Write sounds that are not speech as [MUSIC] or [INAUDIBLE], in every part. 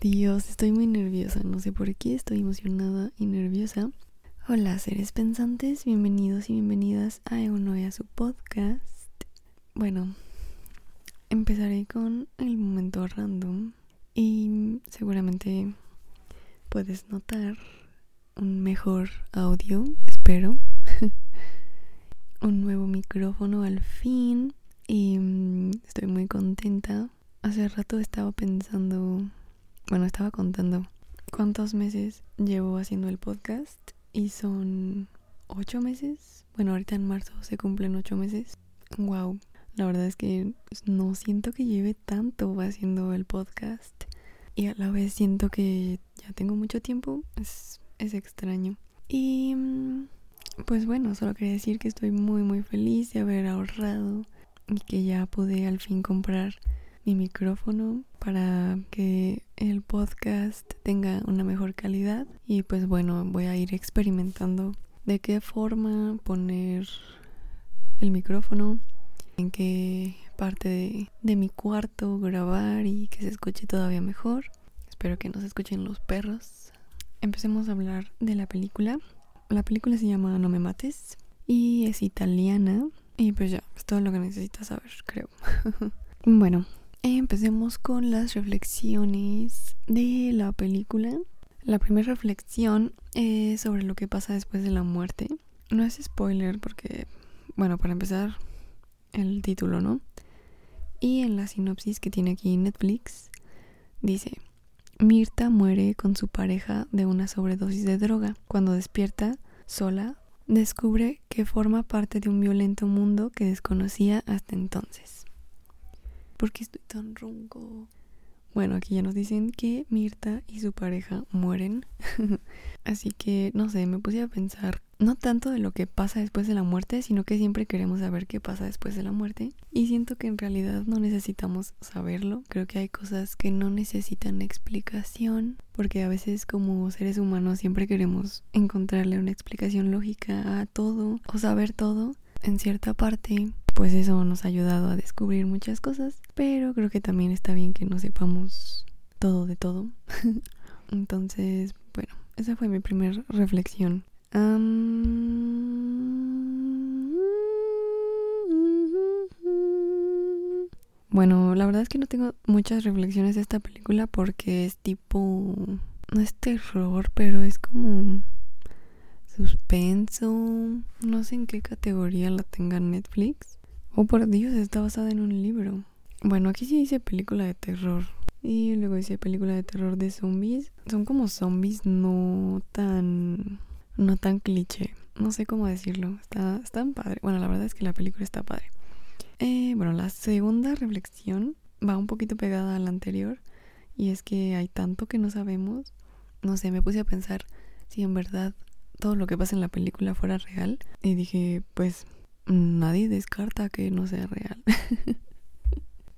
Dios, estoy muy nerviosa, no sé por qué, estoy emocionada y nerviosa. Hola seres pensantes, bienvenidos y bienvenidas a uno a su podcast. Bueno, empezaré con el momento random y seguramente puedes notar un mejor audio, espero. [LAUGHS] un nuevo micrófono al fin y mm, estoy muy contenta. Hace rato estaba pensando bueno, estaba contando cuántos meses llevo haciendo el podcast y son ocho meses. Bueno, ahorita en marzo se cumplen ocho meses. Wow, la verdad es que no siento que lleve tanto haciendo el podcast y a la vez siento que ya tengo mucho tiempo. Es, es extraño. Y mm, pues bueno, solo quería decir que estoy muy muy feliz de haber ahorrado y que ya pude al fin comprar mi micrófono para que el podcast tenga una mejor calidad. Y pues bueno voy a ir experimentando de qué forma poner el micrófono en qué parte de, mi cuarto grabar y que se escuche todavía mejor. Espero que no se escuchen los perros. Empecemos a hablar de la película. La película se llama No me mates y es italiana. Y pues ya es todo lo que necesitas saber creo. [LAUGHS] Bueno Empecemos con las reflexiones de la película. La primera reflexión es sobre lo que pasa después de la muerte. No es spoiler porque, bueno, para empezar, el título, ¿no? Y en la sinopsis que tiene aquí Netflix, dice, Mirta muere con su pareja de una sobredosis de droga. Cuando despierta, sola, descubre que forma parte de un violento mundo que desconocía hasta entonces. ¿Por qué estoy tan ronco? Bueno, aquí ya nos dicen que Mirta y su pareja mueren. [LAUGHS] Así que, no sé, me puse a pensar no tanto de lo que pasa después de la muerte, sino que siempre queremos saber qué pasa después de la muerte. Y siento que en realidad no necesitamos saberlo. Creo que hay cosas que no necesitan explicación, porque a veces como seres humanos siempre queremos encontrarle una explicación lógica a todo o saber todo en cierta parte pues eso nos ha ayudado a descubrir muchas cosas, pero creo que también está bien que no sepamos todo de todo. [LAUGHS] Entonces, bueno, esa fue mi primera reflexión. Bueno, la verdad es que no tengo muchas reflexiones de esta película porque es tipo... No es terror, pero es como suspenso. No sé en qué categoría la tenga Netflix. Oh, por Dios, está basada en un libro. Bueno, aquí sí dice película de terror. Y luego dice película de terror de zombies. Son como zombies no tan... No tan cliché. No sé cómo decirlo. Está, tan padre. Bueno, la verdad es que la película está padre. Eh, bueno, la segunda reflexión va un poquito pegada a la anterior. Y es que hay tanto que no sabemos. No sé, me puse a pensar si en verdad todo lo que pasa en la película fuera real. Y dije, pues nadie descarta que no sea real. [LAUGHS]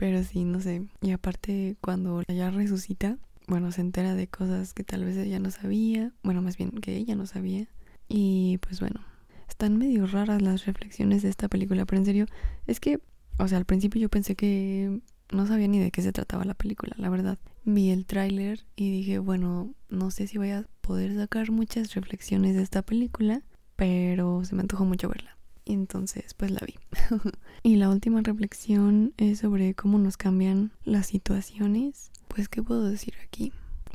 Pero sí, no sé. Y aparte, cuando ella resucita, bueno, se entera de cosas que tal vez ella no sabía. Bueno, más bien que ella no sabía. Y pues bueno, están medio raras las reflexiones de esta película. Pero en serio, es que, o sea, al principio yo pensé que no sabía ni de qué se trataba la película, la verdad. Vi el tráiler y dije, bueno, no sé si voy a poder sacar muchas reflexiones de esta película, pero se me antojó mucho verla. Y entonces pues la vi. [LAUGHS] y la última reflexión es sobre cómo nos cambian las situaciones. Pues qué puedo decir aquí.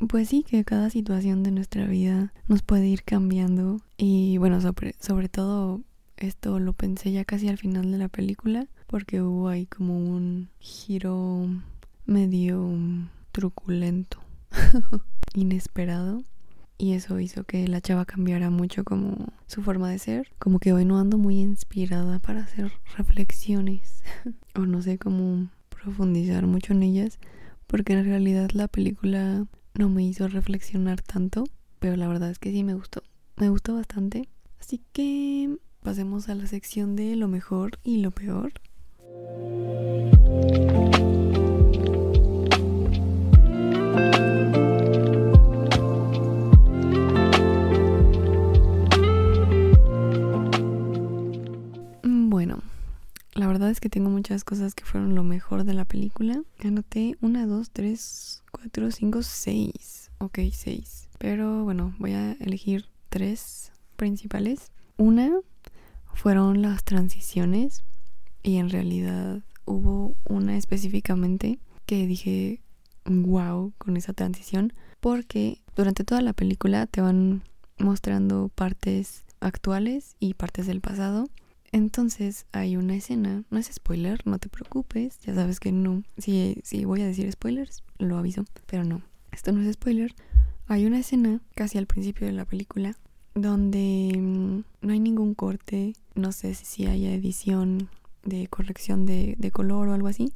Pues sí, que cada situación de nuestra vida nos puede ir cambiando. Y bueno, sobre, sobre todo esto lo pensé ya casi al final de la película. Porque hubo ahí como un giro medio truculento, [LAUGHS] inesperado y eso hizo que la chava cambiara mucho como su forma de ser. Como que hoy no ando muy inspirada para hacer reflexiones [LAUGHS] o no sé cómo profundizar mucho en ellas porque en realidad la película no me hizo reflexionar tanto, pero la verdad es que sí me gustó. Me gustó bastante. Así que pasemos a la sección de lo mejor y lo peor. Es que tengo muchas cosas que fueron lo mejor de la película. Anoté una, dos, tres, 4, 5, 6. Ok, 6. Pero bueno, voy a elegir tres principales. Una fueron las transiciones y en realidad hubo una específicamente que dije wow con esa transición porque durante toda la película te van mostrando partes actuales y partes del pasado. Entonces hay una escena, no es spoiler, no te preocupes, ya sabes que no, si, si voy a decir spoilers, lo aviso, pero no, esto no es spoiler. Hay una escena casi al principio de la película donde mm, no hay ningún corte, no sé si haya edición de corrección de, de color o algo así,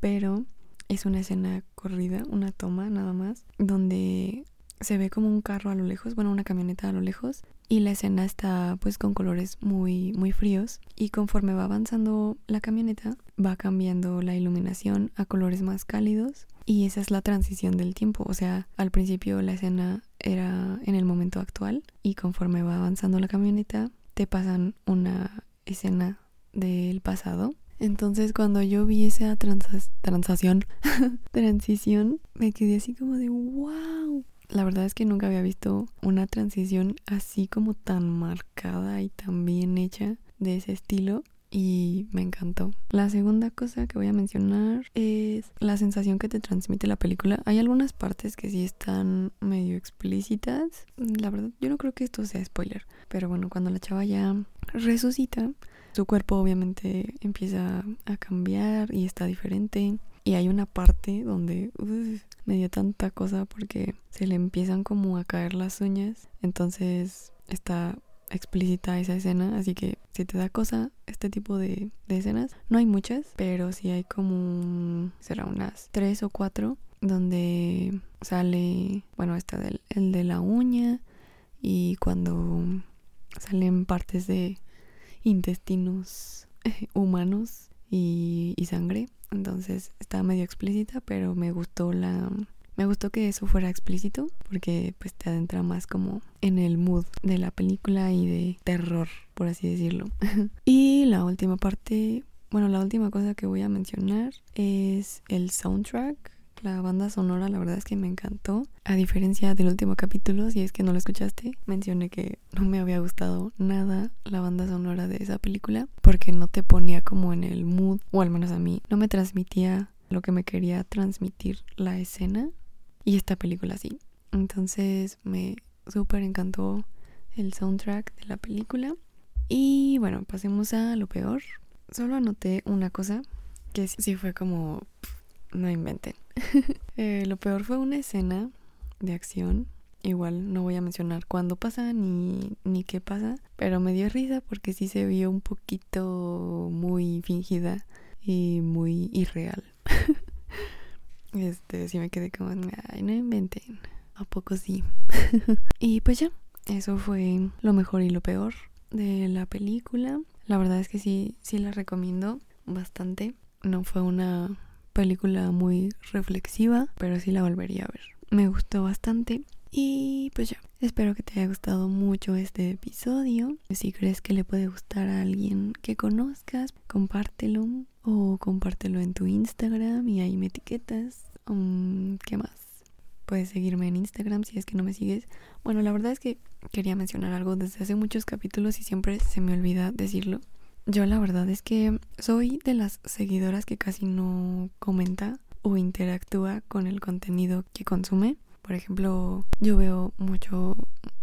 pero es una escena corrida, una toma nada más, donde se ve como un carro a lo lejos, bueno, una camioneta a lo lejos, y la escena está pues con colores muy muy fríos y conforme va avanzando la camioneta va cambiando la iluminación a colores más cálidos y esa es la transición del tiempo, o sea, al principio la escena era en el momento actual y conforme va avanzando la camioneta te pasan una escena del pasado. Entonces cuando yo vi esa transación, [LAUGHS] transición, me quedé así como de wow. La verdad es que nunca había visto una transición así como tan marcada y tan bien hecha de ese estilo y me encantó. La segunda cosa que voy a mencionar es la sensación que te transmite la película. Hay algunas partes que sí están medio explícitas. La verdad, yo no creo que esto sea spoiler, pero bueno, cuando la chava ya resucita, su cuerpo obviamente empieza a cambiar y está diferente. Y hay una parte donde me dio tanta cosa porque se le empiezan como a caer las uñas. Entonces está explícita esa escena, así que si te da cosa este tipo de, escenas, no hay muchas, pero sí hay como, será unas tres o cuatro, donde sale, bueno, está del, el de la uña y cuando salen partes de intestinos [LAUGHS] humanos y, sangre. Entonces estaba medio explícita, pero me gustó la... Me gustó que eso fuera explícito porque pues te adentra más como en el mood de la película y de terror, por así decirlo. [LAUGHS] y la última parte, bueno, la última cosa que voy a mencionar es el soundtrack la banda sonora la verdad es que me encantó. A diferencia del último capítulo, si es que no lo escuchaste, mencioné que no me había gustado nada la banda sonora de esa película porque no te ponía como en el mood, o al menos a mí, no me transmitía lo que me quería transmitir la escena y esta película sí. Entonces me súper encantó el soundtrack de la película. Y bueno, pasemos a lo peor. Solo anoté una cosa que sí fue como no inventen. [LAUGHS] Eh, lo peor fue una escena de acción. Igual no voy a mencionar cuándo pasa ni, ni qué pasa, pero me dio risa porque sí se vio un poquito muy fingida y muy irreal. [LAUGHS] este, sí me quedé como, ay, no inventen. ¿A poco sí? [LAUGHS] y pues ya, eso fue lo mejor y lo peor de la película. La verdad es que sí, sí la recomiendo bastante. No fue una película muy reflexiva, pero sí la volvería a ver. Me gustó bastante y pues ya, espero que te haya gustado mucho este episodio. Si crees que le puede gustar a alguien que conozcas, compártelo o compártelo en tu Instagram y ahí me etiquetas. Um, ¿Qué más? Puedes seguirme en Instagram si es que no me sigues. Bueno, la verdad es que quería mencionar algo desde hace muchos capítulos y siempre se me olvida decirlo. Yo la verdad es que soy de las seguidoras que casi no comenta o interactúa con el contenido que consume. Por ejemplo, yo veo mucho,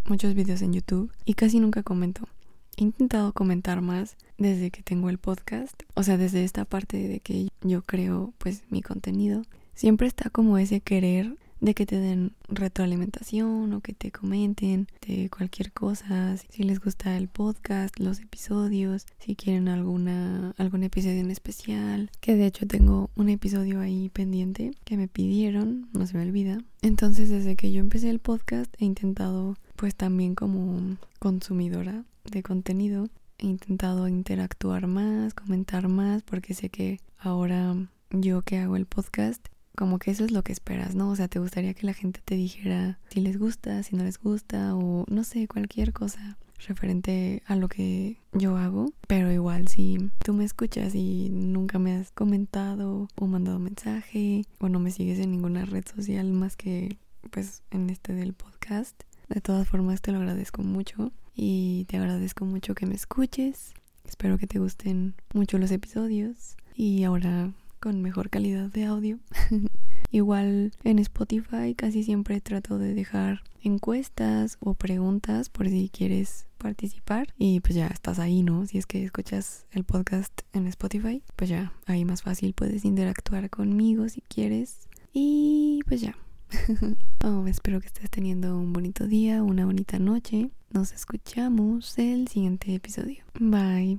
muchos videos en YouTube y casi nunca comento. He intentado comentar más desde que tengo el podcast, o sea, desde esta parte de que yo creo pues mi contenido. Siempre está como ese querer de que te den retroalimentación o que te comenten de cualquier cosa, si les gusta el podcast, los episodios, si quieren alguna algún episodio en especial, que de hecho tengo un episodio ahí pendiente que me pidieron, no se me olvida. Entonces, desde que yo empecé el podcast he intentado pues también como consumidora de contenido he intentado interactuar más, comentar más porque sé que ahora yo que hago el podcast como que eso es lo que esperas, ¿no? O sea, te gustaría que la gente te dijera si les gusta, si no les gusta o no sé, cualquier cosa. referente a lo que yo hago, pero igual si tú me escuchas y nunca me has comentado o mandado mensaje o no me sigues en ninguna red social más que pues en este del podcast, de todas formas te lo agradezco mucho y te agradezco mucho que me escuches. Espero que te gusten mucho los episodios y ahora con mejor calidad de audio. [LAUGHS] Igual en Spotify casi siempre trato de dejar encuestas o preguntas por si quieres participar y pues ya estás ahí, ¿no? Si es que escuchas el podcast en Spotify, pues ya ahí más fácil puedes interactuar conmigo si quieres y pues ya. [LAUGHS] oh, espero que estés teniendo un bonito día, una bonita noche. Nos escuchamos el siguiente episodio. Bye.